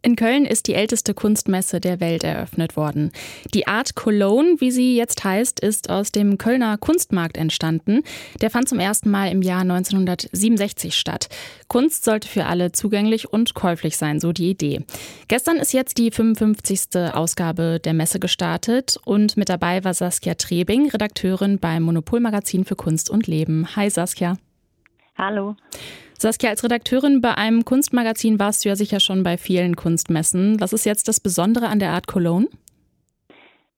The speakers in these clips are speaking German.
In Köln ist die älteste Kunstmesse der Welt eröffnet worden. Die Art Cologne, wie sie jetzt heißt, ist aus dem Kölner Kunstmarkt entstanden. Der fand zum ersten Mal im Jahr 1967 statt. Kunst sollte für alle zugänglich und käuflich sein, so die Idee. Gestern ist jetzt die 55. Ausgabe der Messe gestartet und mit dabei war Saskia Trebing, Redakteurin beim Monopolmagazin für Kunst und Leben. Hi Saskia. Hallo. Saskia, als Redakteurin bei einem Kunstmagazin warst du ja sicher schon bei vielen Kunstmessen. Was ist jetzt das Besondere an der Art Cologne?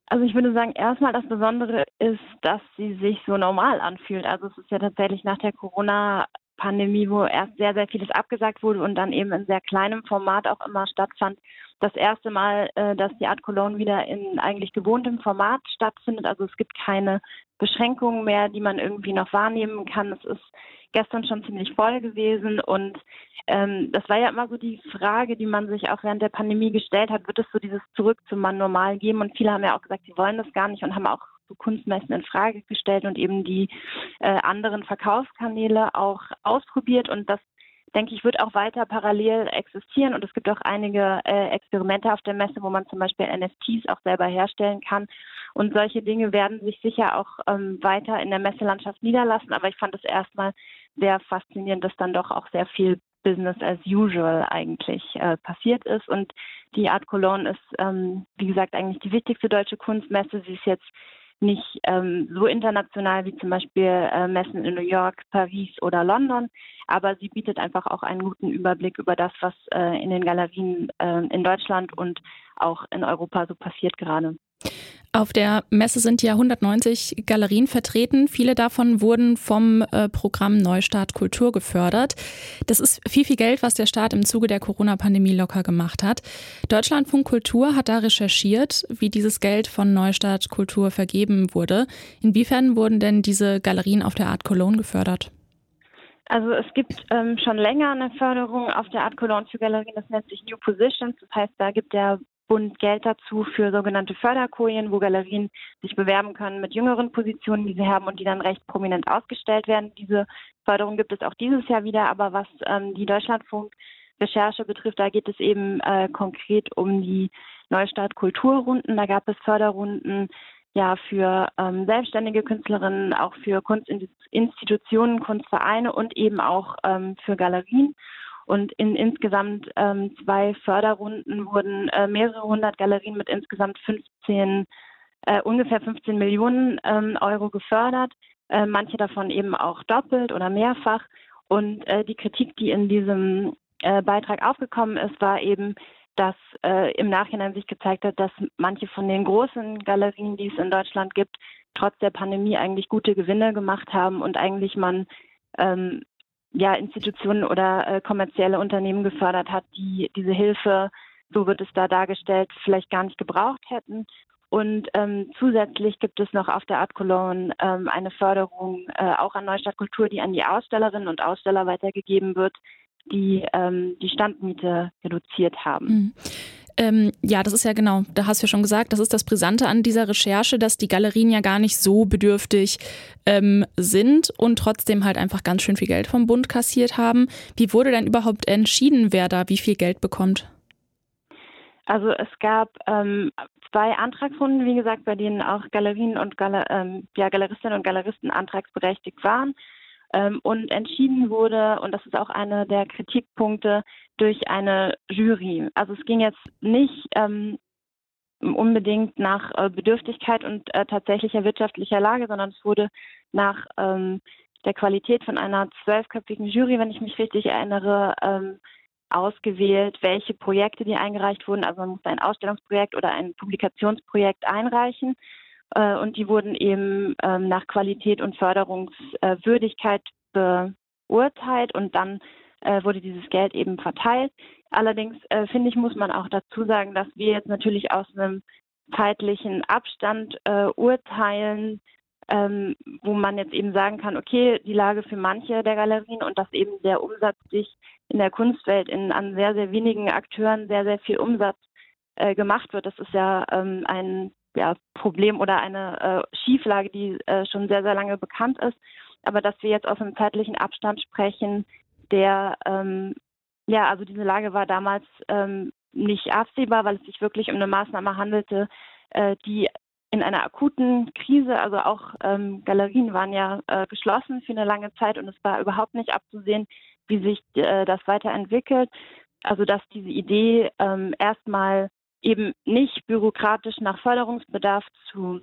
Also ich würde sagen, erstmal das Besondere ist, dass sie sich so normal anfühlt. Also es ist ja tatsächlich nach der Corona-Pandemie, wo erst sehr, sehr vieles abgesagt wurde und dann eben in sehr kleinem Format auch immer stattfand, das erste Mal, äh, dass die Art Cologne wieder in eigentlich gewohntem Format stattfindet. Also es gibt keine Beschränkungen mehr, die man irgendwie noch wahrnehmen kann. Es ist gestern schon ziemlich voll gewesen und ähm, das war ja immer so die Frage, die man sich auch während der Pandemie gestellt hat, wird es so dieses Zurück zum Mann normal geben? Und viele haben ja auch gesagt, sie wollen das gar nicht und haben auch so Kunstmessen in Frage gestellt und eben die äh, anderen Verkaufskanäle auch ausprobiert und das denke ich, wird auch weiter parallel existieren. Und es gibt auch einige äh, Experimente auf der Messe, wo man zum Beispiel NFTs auch selber herstellen kann. Und solche Dinge werden sich sicher auch ähm, weiter in der Messelandschaft niederlassen. Aber ich fand es erstmal sehr faszinierend, dass dann doch auch sehr viel Business as usual eigentlich äh, passiert ist. Und die Art Cologne ist, ähm, wie gesagt, eigentlich die wichtigste deutsche Kunstmesse. Sie ist jetzt nicht ähm, so international wie zum Beispiel äh, Messen in New York, Paris oder London, aber sie bietet einfach auch einen guten Überblick über das, was äh, in den Galerien äh, in Deutschland und auch in Europa so passiert gerade. Auf der Messe sind ja 190 Galerien vertreten. Viele davon wurden vom äh, Programm Neustart Kultur gefördert. Das ist viel, viel Geld, was der Staat im Zuge der Corona-Pandemie locker gemacht hat. Deutschlandfunk Kultur hat da recherchiert, wie dieses Geld von Neustart Kultur vergeben wurde. Inwiefern wurden denn diese Galerien auf der Art Cologne gefördert? Also es gibt ähm, schon länger eine Förderung auf der Art Cologne für Galerien, das nennt sich New Positions. Das heißt, da gibt der Bund Geld dazu für sogenannte Förderkojen, wo Galerien sich bewerben können mit jüngeren Positionen, die sie haben und die dann recht prominent ausgestellt werden. Diese Förderung gibt es auch dieses Jahr wieder, aber was ähm, die Deutschlandfunk-Recherche betrifft, da geht es eben äh, konkret um die Neustart Kulturrunden. Da gab es Förderrunden ja für ähm, selbstständige Künstlerinnen, auch für Kunstinstitutionen, Kunstvereine und eben auch ähm, für Galerien. Und in insgesamt ähm, zwei Förderrunden wurden äh, mehrere hundert Galerien mit insgesamt 15, äh, ungefähr 15 Millionen ähm, Euro gefördert. Äh, manche davon eben auch doppelt oder mehrfach. Und äh, die Kritik, die in diesem äh, Beitrag aufgekommen ist, war eben, dass äh, im Nachhinein sich gezeigt hat, dass manche von den großen Galerien, die es in Deutschland gibt, trotz der Pandemie eigentlich gute Gewinne gemacht haben und eigentlich man ähm, ja, Institutionen oder äh, kommerzielle Unternehmen gefördert hat, die diese Hilfe, so wird es da dargestellt, vielleicht gar nicht gebraucht hätten. Und ähm, zusätzlich gibt es noch auf der Art Cologne ähm, eine Förderung äh, auch an Neustadt Kultur, die an die Ausstellerinnen und Aussteller weitergegeben wird, die ähm, die Standmiete reduziert haben. Mhm. Ähm, ja, das ist ja genau, da hast du ja schon gesagt, das ist das Brisante an dieser Recherche, dass die Galerien ja gar nicht so bedürftig ähm, sind und trotzdem halt einfach ganz schön viel Geld vom Bund kassiert haben. Wie wurde denn überhaupt entschieden, wer da wie viel Geld bekommt? Also es gab ähm, zwei Antragsrunden, wie gesagt, bei denen auch Galerien und Galer ähm, ja, Galeristinnen und Galeristen antragsberechtigt waren ähm, und entschieden wurde, und das ist auch einer der Kritikpunkte, durch eine Jury. Also es ging jetzt nicht ähm, unbedingt nach äh, Bedürftigkeit und äh, tatsächlicher wirtschaftlicher Lage, sondern es wurde nach ähm, der Qualität von einer zwölfköpfigen Jury, wenn ich mich richtig erinnere, ähm, ausgewählt, welche Projekte die eingereicht wurden. Also man musste ein Ausstellungsprojekt oder ein Publikationsprojekt einreichen äh, und die wurden eben ähm, nach Qualität und Förderungswürdigkeit beurteilt und dann äh, wurde dieses Geld eben verteilt. Allerdings äh, finde ich, muss man auch dazu sagen, dass wir jetzt natürlich aus einem zeitlichen Abstand äh, urteilen, ähm, wo man jetzt eben sagen kann, okay, die Lage für manche der Galerien und dass eben der Umsatz sich in der Kunstwelt in, an sehr, sehr wenigen Akteuren sehr, sehr viel Umsatz äh, gemacht wird. Das ist ja ähm, ein ja, Problem oder eine äh, Schieflage, die äh, schon sehr, sehr lange bekannt ist. Aber dass wir jetzt aus einem zeitlichen Abstand sprechen, der, ähm, ja, also diese Lage war damals ähm, nicht absehbar, weil es sich wirklich um eine Maßnahme handelte, äh, die in einer akuten Krise, also auch ähm, Galerien waren ja äh, geschlossen für eine lange Zeit und es war überhaupt nicht abzusehen, wie sich äh, das weiterentwickelt. Also dass diese Idee ähm, erstmal eben nicht bürokratisch nach Förderungsbedarf zu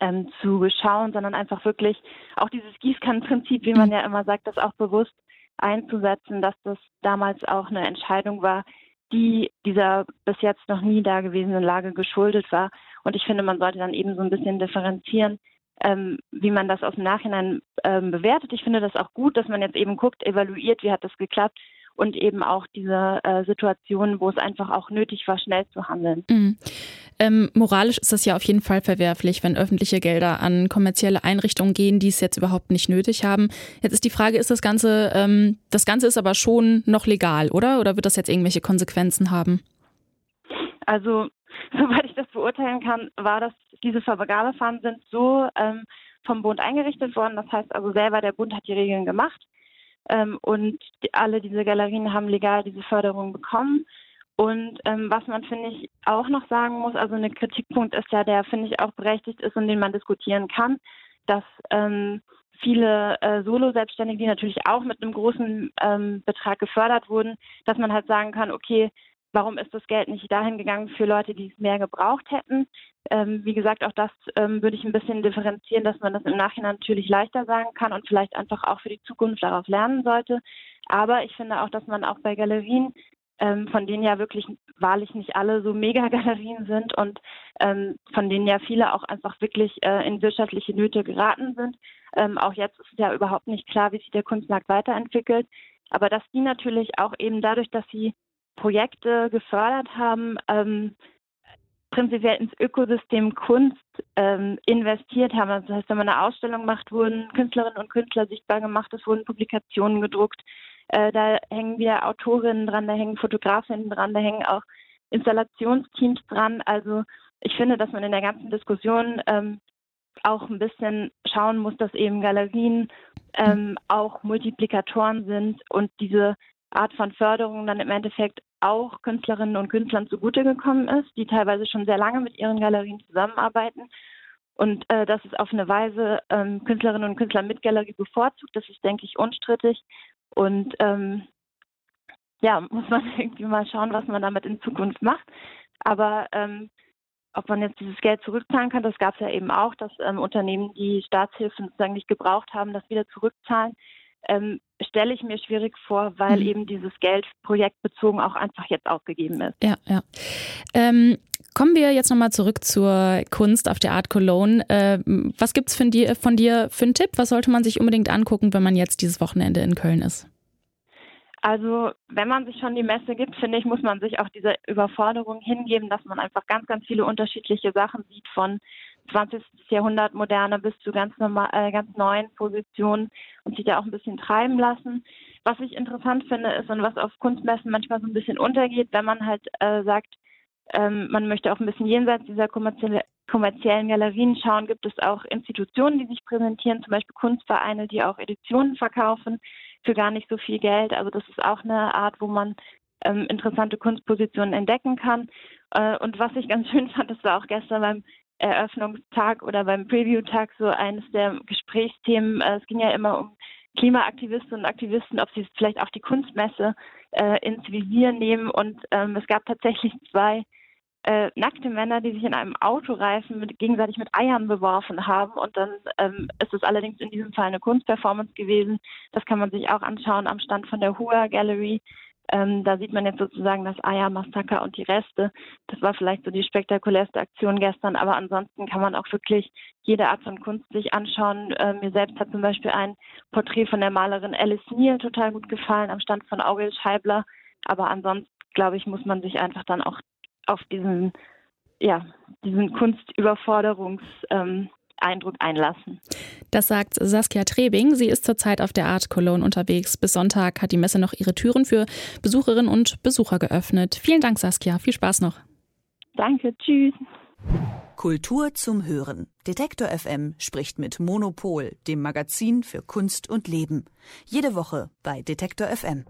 ähm, zu schauen, sondern einfach wirklich auch dieses Gießkannenprinzip, wie man ja immer sagt, das auch bewusst einzusetzen, dass das damals auch eine Entscheidung war, die dieser bis jetzt noch nie dagewesenen Lage geschuldet war. Und ich finde, man sollte dann eben so ein bisschen differenzieren, ähm, wie man das aus dem Nachhinein ähm, bewertet. Ich finde das auch gut, dass man jetzt eben guckt, evaluiert, wie hat das geklappt und eben auch diese äh, Situationen, wo es einfach auch nötig war, schnell zu handeln. Mhm. Ähm, moralisch ist das ja auf jeden Fall verwerflich, wenn öffentliche Gelder an kommerzielle Einrichtungen gehen, die es jetzt überhaupt nicht nötig haben. Jetzt ist die Frage, ist das Ganze, ähm, das Ganze ist aber schon noch legal, oder? Oder wird das jetzt irgendwelche Konsequenzen haben? Also, soweit ich das beurteilen kann, war das, diese Vergabefahren sind so ähm, vom Bund eingerichtet worden. Das heißt also selber, der Bund hat die Regeln gemacht. Ähm, und alle diese Galerien haben legal diese Förderung bekommen. Und ähm, was man, finde ich, auch noch sagen muss, also ein Kritikpunkt ist ja, der, finde ich, auch berechtigt ist und den man diskutieren kann, dass ähm, viele äh, Solo-Selbstständige, die natürlich auch mit einem großen ähm, Betrag gefördert wurden, dass man halt sagen kann, okay, warum ist das Geld nicht dahin gegangen für Leute, die es mehr gebraucht hätten? Ähm, wie gesagt, auch das ähm, würde ich ein bisschen differenzieren, dass man das im Nachhinein natürlich leichter sagen kann und vielleicht einfach auch für die Zukunft darauf lernen sollte. Aber ich finde auch, dass man auch bei Galerien, ähm, von denen ja wirklich wahrlich nicht alle so Mega-Galerien sind und ähm, von denen ja viele auch einfach wirklich äh, in wirtschaftliche Nöte geraten sind. Ähm, auch jetzt ist ja überhaupt nicht klar, wie sich der Kunstmarkt weiterentwickelt. Aber dass die natürlich auch eben dadurch, dass sie Projekte gefördert haben, ähm, prinzipiell ins Ökosystem Kunst ähm, investiert haben. Also das heißt, wenn man eine Ausstellung macht, wurden Künstlerinnen und Künstler sichtbar gemacht, es wurden Publikationen gedruckt, äh, da hängen wir Autorinnen dran, da hängen Fotografinnen dran, da hängen auch Installationsteams dran. Also ich finde, dass man in der ganzen Diskussion ähm, auch ein bisschen schauen muss, dass eben Galerien ähm, auch Multiplikatoren sind und diese Art von Förderung dann im Endeffekt auch Künstlerinnen und Künstlern zugute gekommen ist, die teilweise schon sehr lange mit ihren Galerien zusammenarbeiten. Und äh, dass es auf eine Weise ähm, Künstlerinnen und Künstler mit Galerie bevorzugt, das ist, denke ich, unstrittig. Und ähm, ja, muss man irgendwie mal schauen, was man damit in Zukunft macht. Aber ähm, ob man jetzt dieses Geld zurückzahlen kann, das gab es ja eben auch, dass ähm, Unternehmen, die Staatshilfen sozusagen nicht gebraucht haben, das wieder zurückzahlen ähm, stelle ich mir schwierig vor, weil mhm. eben dieses Geld projektbezogen auch einfach jetzt ausgegeben ist. Ja, ja. Ähm, kommen wir jetzt nochmal zurück zur Kunst auf der Art Cologne. Äh, was gibt es von dir, von dir für einen Tipp? Was sollte man sich unbedingt angucken, wenn man jetzt dieses Wochenende in Köln ist? Also, wenn man sich schon die Messe gibt, finde ich, muss man sich auch dieser Überforderung hingeben, dass man einfach ganz, ganz viele unterschiedliche Sachen sieht, von 20. Jahrhundert moderne bis zu ganz, normal, äh, ganz neuen Positionen und sich da auch ein bisschen treiben lassen. Was ich interessant finde, ist und was auf Kunstmessen manchmal so ein bisschen untergeht, wenn man halt äh, sagt, ähm, man möchte auch ein bisschen jenseits dieser kommerzielle, kommerziellen Galerien schauen, gibt es auch Institutionen, die sich präsentieren, zum Beispiel Kunstvereine, die auch Editionen verkaufen für gar nicht so viel Geld. Also das ist auch eine Art, wo man ähm, interessante Kunstpositionen entdecken kann. Äh, und was ich ganz schön fand, das war auch gestern beim Eröffnungstag oder beim Preview-Tag so eines der Gesprächsthemen. Äh, es ging ja immer um Klimaaktivisten und Aktivisten, ob sie vielleicht auch die Kunstmesse äh, ins Visier nehmen. Und ähm, es gab tatsächlich zwei äh, nackte Männer, die sich in einem Autoreifen mit, gegenseitig mit Eiern beworfen haben. Und dann ähm, ist es allerdings in diesem Fall eine Kunstperformance gewesen. Das kann man sich auch anschauen am Stand von der Hua Gallery. Ähm, da sieht man jetzt sozusagen das Eier-Massaker und die Reste. Das war vielleicht so die spektakulärste Aktion gestern, aber ansonsten kann man auch wirklich jede Art von Kunst sich anschauen. Äh, mir selbst hat zum Beispiel ein Porträt von der Malerin Alice Neal total gut gefallen am Stand von Aurel Scheibler. Aber ansonsten, glaube ich, muss man sich einfach dann auch auf diesen, ja, diesen Kunstüberforderungs- ähm, Eindruck einlassen. Das sagt Saskia Trebing. Sie ist zurzeit auf der Art Cologne unterwegs. Bis Sonntag hat die Messe noch ihre Türen für Besucherinnen und Besucher geöffnet. Vielen Dank, Saskia. Viel Spaß noch. Danke. Tschüss. Kultur zum Hören. Detektor FM spricht mit Monopol, dem Magazin für Kunst und Leben. Jede Woche bei Detektor FM.